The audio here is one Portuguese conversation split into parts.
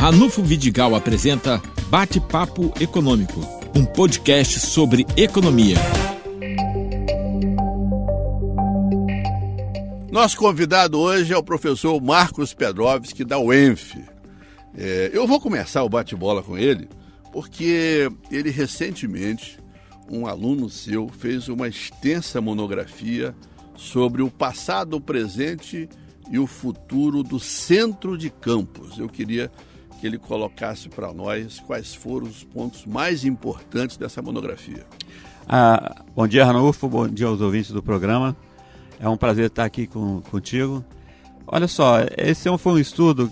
Ranulfo Vidigal apresenta Bate-Papo Econômico, um podcast sobre economia. Nosso convidado hoje é o professor Marcos Pedrovski, da UENF. É, eu vou começar o bate-bola com ele, porque ele recentemente, um aluno seu, fez uma extensa monografia sobre o passado, o presente e o futuro do centro de campos. Eu queria que ele colocasse para nós quais foram os pontos mais importantes dessa monografia. Ah, bom dia, Ranulfo, bom dia aos ouvintes do programa. É um prazer estar aqui com, contigo. Olha só, esse é foi um estudo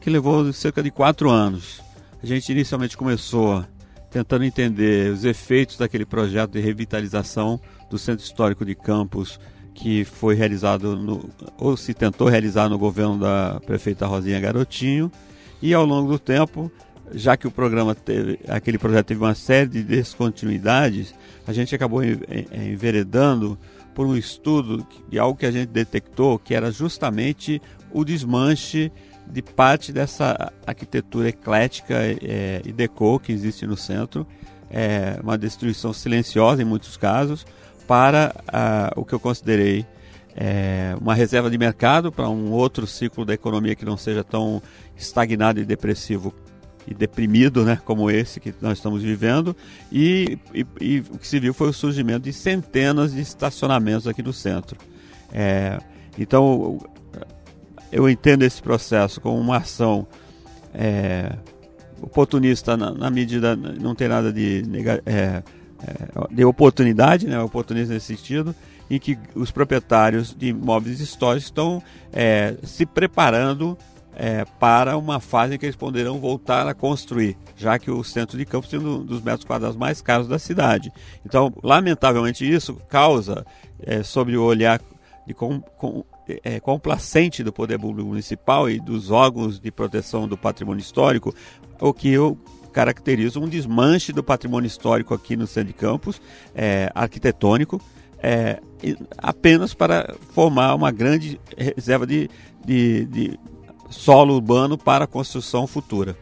que levou cerca de quatro anos. A gente inicialmente começou tentando entender os efeitos daquele projeto de revitalização do Centro Histórico de Campos que foi realizado no, ou se tentou realizar no governo da prefeita Rosinha Garotinho e ao longo do tempo, já que o programa teve, aquele projeto teve uma série de descontinuidades, a gente acabou enveredando por um estudo de algo que a gente detectou, que era justamente o desmanche de parte dessa arquitetura eclética é, e deco que existe no centro, é, uma destruição silenciosa em muitos casos, para ah, o que eu considerei é, uma reserva de mercado para um outro ciclo da economia que não seja tão estagnado e depressivo e deprimido, né, como esse que nós estamos vivendo, e, e, e, o que se viu foi o surgimento de centenas de estacionamentos aqui no centro. É, então, eu entendo esse processo como uma ação é, oportunista na, na, medida não tem nada de, é, é, de oportunidade, né, oportunista nesse sentido, em que os proprietários de imóveis históricos estão é, se preparando é, para uma fase em que eles poderão voltar a construir, já que o centro de Campos tem um dos metros quadrados mais caros da cidade. Então, lamentavelmente, isso causa, é, sobre o olhar de com, com, é, complacente do poder público municipal e dos órgãos de proteção do patrimônio histórico, o que eu caracterizo um desmanche do patrimônio histórico aqui no centro de Campos, é, arquitetônico, é, apenas para formar uma grande reserva de, de, de solo urbano para a construção futura.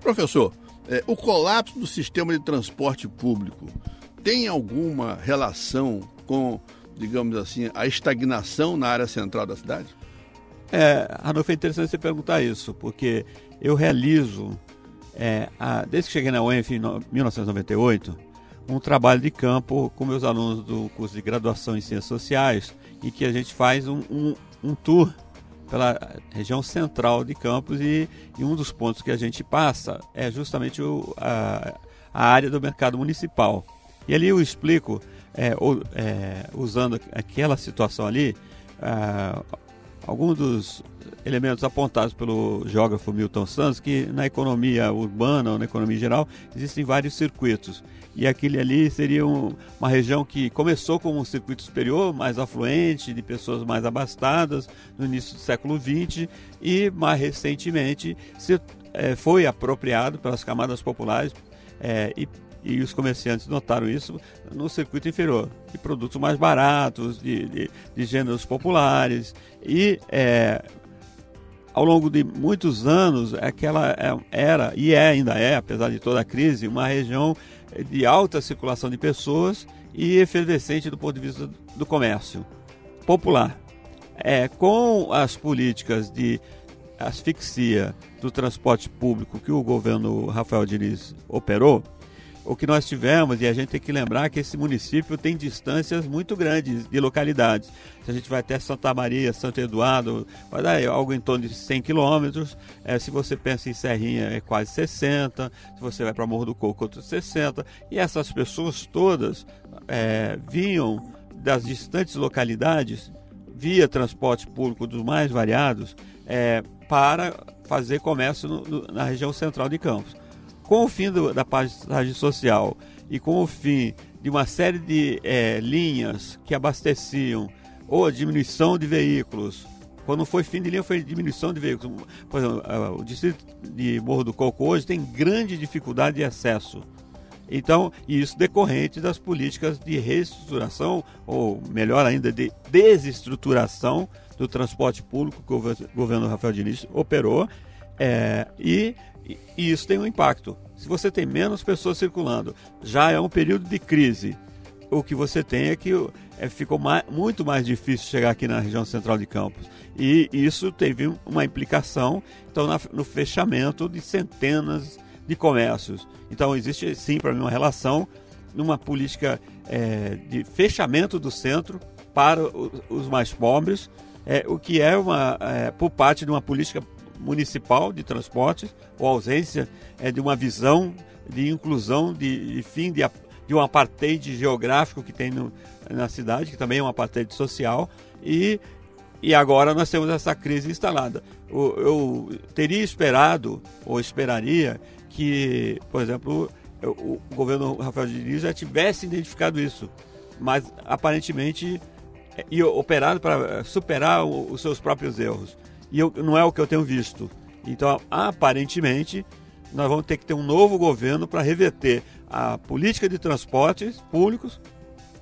Professor, é, o colapso do sistema de transporte público tem alguma relação com, digamos assim, a estagnação na área central da cidade? É, Ranulfo, é interessante você perguntar isso, porque eu realizo, é, a, desde que cheguei na UENF em 1998, um trabalho de campo com meus alunos do curso de graduação em Ciências Sociais, em que a gente faz um, um, um tour pela região central de Campos e, e, um dos pontos que a gente passa é justamente o, a, a, área do mercado municipal. E ali eu explico, é, é, usando aquela situação ali, é, alguns dos elementos apontados pelo geógrafo Milton Santos, que na economia urbana ou na economia geral existem vários circuitos. E aquele ali seria um, uma região que começou como um circuito superior, mais afluente, de pessoas mais abastadas, no início do século XX, e mais recentemente se, é, foi apropriado pelas camadas populares é, e, e os comerciantes notaram isso no circuito inferior, de produtos mais baratos, de, de, de gêneros populares, e é, ao longo de muitos anos, aquela é, era e é, ainda é, apesar de toda a crise, uma região de alta circulação de pessoas e efervescente do ponto de vista do comércio popular. É, com as políticas de asfixia do transporte público que o governo Rafael Diniz operou, o que nós tivemos, e a gente tem que lembrar que esse município tem distâncias muito grandes de localidades. Se a gente vai até Santa Maria, Santo Eduardo, vai dar algo em torno de 100 quilômetros. É, se você pensa em Serrinha, é quase 60. Se você vai para Morro do Coco, outros 60. E essas pessoas todas é, vinham das distantes localidades via transporte público dos mais variados é, para fazer comércio no, no, na região central de Campos com o fim do, da passagem social e com o fim de uma série de é, linhas que abasteciam ou a diminuição de veículos, quando foi fim de linha foi diminuição de veículos. Por exemplo, o distrito de Morro do Coco hoje tem grande dificuldade de acesso. Então, isso decorrente das políticas de reestruturação, ou melhor ainda, de desestruturação do transporte público que o governo Rafael Diniz operou É, e, e isso tem um impacto. Se você tem menos pessoas circulando, já é um período de crise. O que você tem é que é, ficou mais, muito mais difícil chegar aqui na região central de Campos. E isso teve uma implicação então, na, no fechamento de centenas de comércios. Então, existe sim para mim uma relação numa política é, de fechamento do centro para os mais pobres, é, o que é uma é, por parte de uma política municipal de transportes ou ausência é, de uma visão de inclusão, de, de fim de, de um apartheid geográfico que tem no, na cidade, que também é um apartheid social, e, e agora nós temos essa crise instalada. Eu, eu teria esperado, ou esperaria, que, por exemplo, o, o governo Rafael Diniz já tivesse identificado isso, mas aparentemente é, e operado para superar os seus próprios erros e eu, não é o que eu tenho visto. Então, aparentemente, nós vamos ter que ter um novo governo para reverter a política de transportes públicos,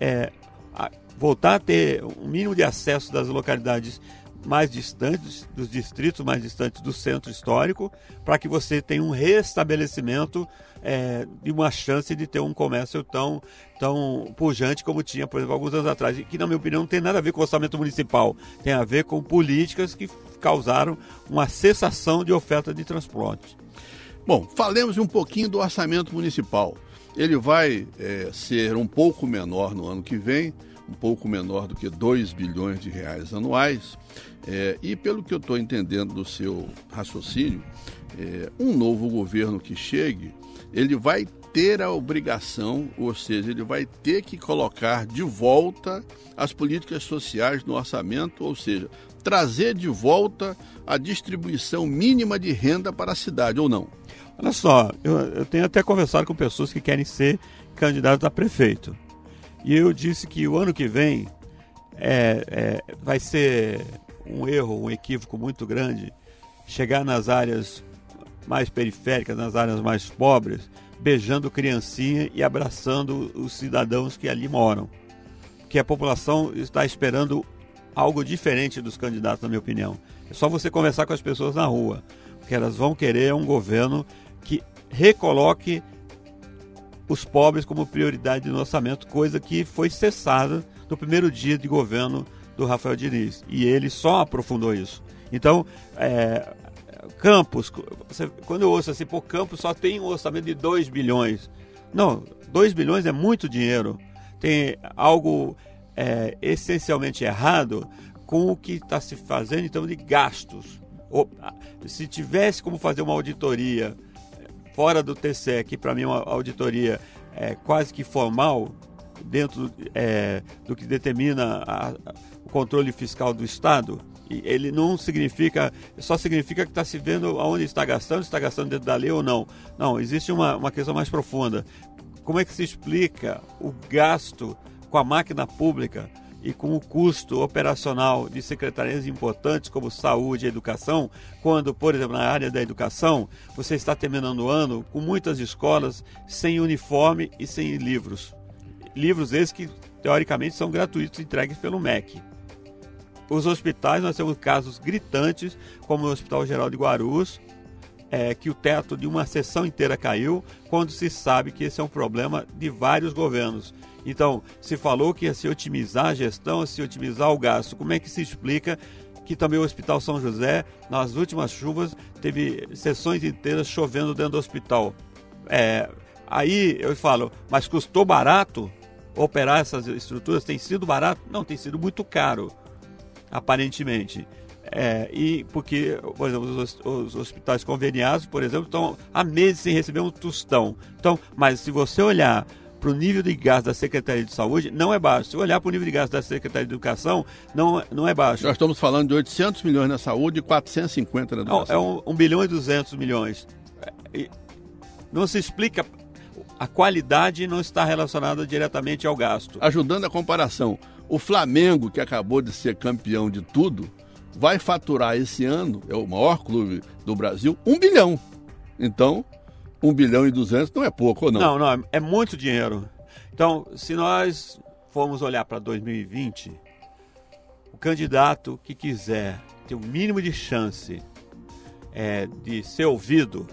é, a, voltar a ter um mínimo de acesso das localidades mais distantes, dos distritos mais distantes do centro histórico, para que você tenha um restabelecimento é, de uma chance de ter um comércio tão, tão pujante como tinha, por exemplo, alguns anos atrás. Que, na minha opinião, não tem nada a ver com o orçamento municipal, tem a ver com políticas que causaram uma cessação de oferta de transporte. Bom, falemos um pouquinho do orçamento municipal. Ele vai é, ser um pouco menor no ano que vem, um pouco menor do que 2 bilhões de reais anuais. É, e pelo que eu estou entendendo do seu raciocínio, é, um novo governo que chegue, ele vai ter a obrigação, ou seja, ele vai ter que colocar de volta as políticas sociais no orçamento, ou seja, trazer de volta a distribuição mínima de renda para a cidade, ou não? Olha só, eu, eu tenho até conversado com pessoas que querem ser candidatos a prefeito. E eu disse que o ano que vem é, é, vai ser um erro, um equívoco muito grande chegar nas áreas mais periféricas, nas áreas mais pobres, beijando criancinha e abraçando os cidadãos que ali moram. Que a população está esperando algo diferente dos candidatos, na minha opinião. É só você conversar com as pessoas na rua, porque elas vão querer um governo que recoloque os pobres como prioridade no orçamento, coisa que foi cessada no primeiro dia de governo do Rafael Diniz. E ele só aprofundou isso. Então, é, Campos, você, quando eu ouço assim, pô, Campos só tem um orçamento de 2 bilhões. Não, 2 bilhões é muito dinheiro. Tem algo é, essencialmente errado com o que está se fazendo em termos de gastos. Ou, se tivesse como fazer uma auditoria fora do TCE, que para mim é uma auditoria é, quase que formal, dentro é, do que determina a, o controle fiscal do Estado, ele não significa, só significa que está se vendo aonde está gastando, está gastando dentro da lei ou não. Não, existe uma, uma questão mais profunda. Como é que se explica o gasto com a máquina pública e com o custo operacional de secretarias importantes como saúde e educação, quando, por exemplo, na área da educação, você está terminando o ano com muitas escolas sem uniforme e sem livros. Livros esses que, teoricamente, são gratuitos, entregues pelo MEC. Os hospitais, nós temos casos gritantes, como o Hospital Geral de Guarulhos, é, que o teto de uma sessão inteira caiu, quando se sabe que esse é um problema de vários governos. Então, se falou que ia se otimizar a gestão, se otimizar o gasto. Como é que se explica que também o Hospital São José, nas últimas chuvas, teve sessões inteiras chovendo dentro do hospital? É, aí eu falo, mas custou barato operar essas estruturas? Tem sido barato? Não, tem sido muito caro aparentemente. É, e porque, por exemplo, os, os, hospitais conveniados, por exemplo, estão há meses sem receber um tostão. Então, mas se você olhar para o nível de gasto da Secretaria de Saúde, não é baixo. Se olhar para o nível de gasto da Secretaria de Educação, não, não é baixo. Nós estamos falando de 800 milhões na saúde e 450 na educação. Não, é 1 um, um bilhão e 200 milhões. E não se explica a qualidade não está relacionada diretamente ao gasto. Ajudando a comparação, o Flamengo, que acabou de ser campeão de tudo, vai faturar esse ano, é o maior clube do Brasil, um bilhão. Então, um bilhão e duzentos não é pouco, ou não? Não, não, é muito dinheiro. Então, se nós formos olhar para 2020, o candidato que quiser ter o um mínimo de chance é, de ser ouvido,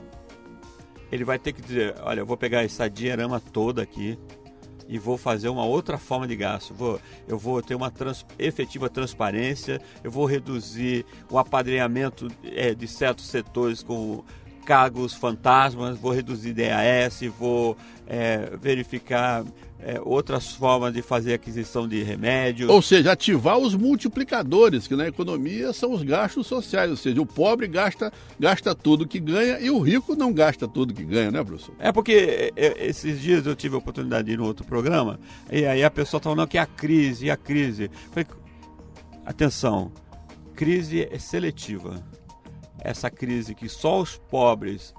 ele vai ter que dizer: olha, eu vou pegar essa dinheirama toda aqui e vou fazer uma outra forma de gasto. Vou, eu vou ter uma trans, efetiva transparência, eu vou reduzir o apadrinhamento é, de certos setores com cargos fantasmas, vou reduzir DAS, vou é, verificar é, outras formas de fazer aquisição de remédios. Ou seja, ativar os multiplicadores, que na economia são os gastos sociais. Ou seja, o pobre gasta, gasta tudo que ganha e o rico não gasta tudo que ganha, né, professor? É porque é, é, esses dias eu tive a oportunidade de ir no outro programa e aí a pessoa está falando que é a crise, a crise. Falei, atenção, crise é seletiva. Essa crise que só os pobres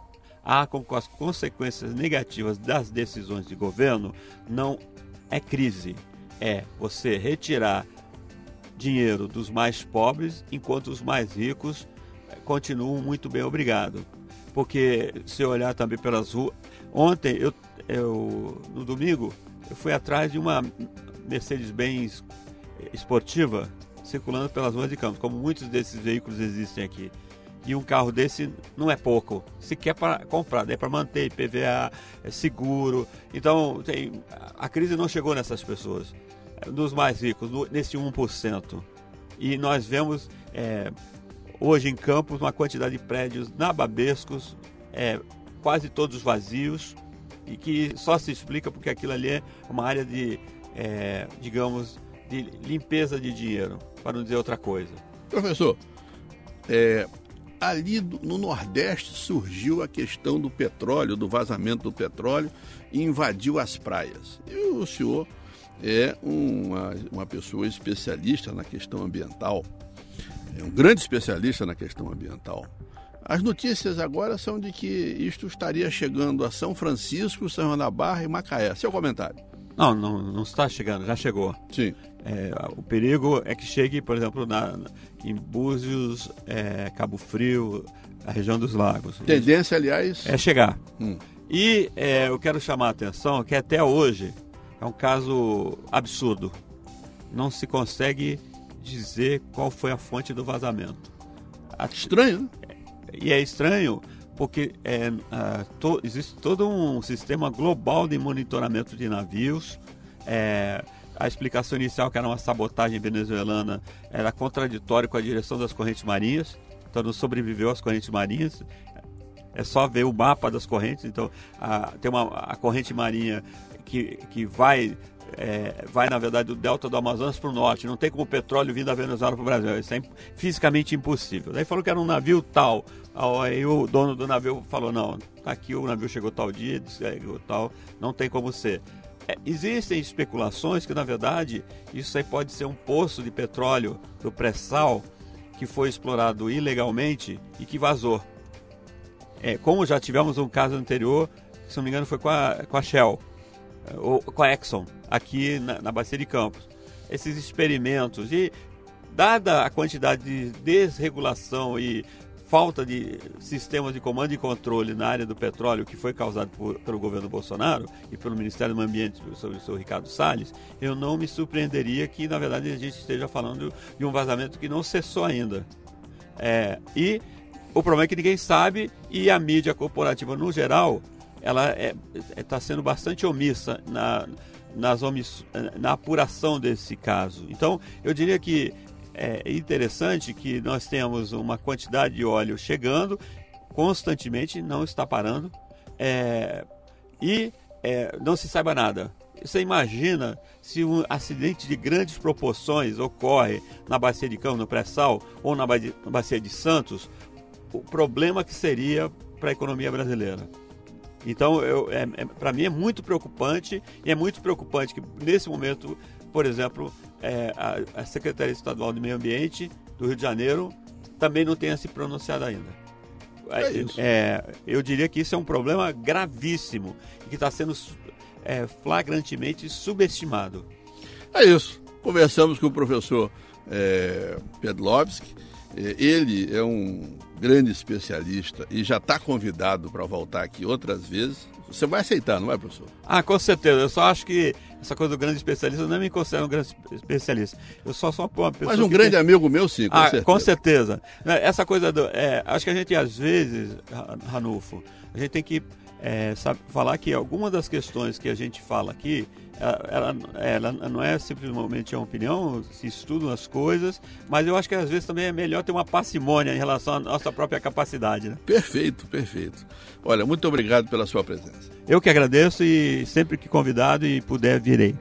arcam com as consequências negativas das decisões de governo, não é crise. É você retirar dinheiro dos mais pobres enquanto os mais ricos eh, continuam muito bem obrigado. Porque se olhar também pelas ruas. Ontem, eu, eu, no domingo, eu fui atrás de uma Mercedes-Benz esportiva circulando pelas ruas de Campos, como muitos desses veículos existem aqui. E um carro desse não é pouco. Se quer para comprar, é para manter PVA, é seguro. Então, tem, a crise não chegou nessas pessoas, nos mais ricos, no, nesse 1%. E nós vemos é, hoje em Campos uma quantidade de prédios nababescos, é, quase todos vazios, e que só se explica porque aquilo ali é uma área de, é, digamos, de limpeza de dinheiro, para não dizer outra coisa. Professor, é, ali no Nordeste surgiu a questão do petróleo, do vazamento do petróleo e invadiu as praias. E o senhor é uma, uma pessoa especialista na questão ambiental, é um grande especialista na questão ambiental. As notícias agora são de que isto estaria chegando a São Francisco, São João Barra e Macaé. Seu comentário. Não, não, não está chegando, já chegou. Sim. É, o perigo é que chegue, por exemplo, na, em Búzios, é, Cabo Frio, a região dos lagos. Tendência, aliás. É chegar. Hum. E é, eu quero chamar a atenção que até hoje é um caso absurdo. Não se consegue dizer qual foi a fonte do vazamento. Estranho, né? E é estranho porque é, to, existe todo um sistema global de monitoramento de navios. É, a explicação inicial, que era uma sabotagem venezuelana, era contraditória com a direção das correntes marinhas, então não sobreviveu às correntes marinhas. É só ver o mapa das correntes. Então, a, tem uma a corrente marinha que, que vai é, vai, na verdade, do delta do Amazonas para o norte. Não tem como o petróleo vir da Venezuela para o Brasil. Isso é fisicamente impossível. Daí falou que era um navio tal. Aí o dono do navio falou: não, tá aqui o navio chegou tal dia, chegou tal, não tem como ser. É, existem especulações que, na verdade, isso aí pode ser um poço de petróleo do pré-sal que foi explorado ilegalmente e que vazou. É, como já tivemos um caso anterior, se não me engano, foi com a, com a Shell ou com a Exxon, aqui na, na Bacia de Campos. Esses experimentos e dada a quantidade de desregulação e falta de sistemas de comando e controle na área do petróleo que foi causado por, pelo governo Bolsonaro e pelo Ministério do Meio Ambiente sobre o seu Ricardo Salles, eu não me surpreenderia que, na verdade, a gente esteja falando de um vazamento que não cessou ainda. É, e o problema é que ninguém sabe e a mídia corporativa, no geral, ela está é, é tá sendo bastante omissa na, nas omiss... na apuração desse caso. Então, eu diria que é interessante que nós temos uma quantidade de óleo chegando constantemente, não está parando, é, e é, não se saiba nada. Você imagina se um acidente de grandes proporções ocorre na Bacia de Cão, no pré-sal, ou na Bacia de Santos, o problema que seria para a economia brasileira. Então, é, é para mim é muito preocupante e é muito preocupante que nesse momento, por exemplo, é, a, a, Secretaria Estadual do Meio Ambiente do Rio de Janeiro também não tenha se pronunciado ainda. É é, eu diria que isso é um problema gravíssimo e que está sendo é, flagrantemente subestimado. É isso. Conversamos com o professor é, Pedlovski. É, ele é um grande especialista e já está convidado para voltar aqui outras vezes. Você vai aceitar, não vai, professor? Ah, com certeza. Eu só acho que essa coisa do grande especialista, eu não me considero um grande especialista. Eu só sou uma pessoa. Mas um grande tem... amigo meu, sim, com ah, certeza. Com certeza. Essa coisa do. É, acho que a gente, às vezes, Ranulfo, a gente tem que é, sabe, falar que algumas das questões que a gente fala aqui, ela, ela, não é simplesmente a opinião, se estudam as coisas, mas eu acho que às vezes também é melhor ter uma parcimônia em relação à nossa própria capacidade. Né? Perfeito, perfeito. Olha, muito obrigado pela sua presença. Eu que agradeço e sempre que convidado e puder, virei.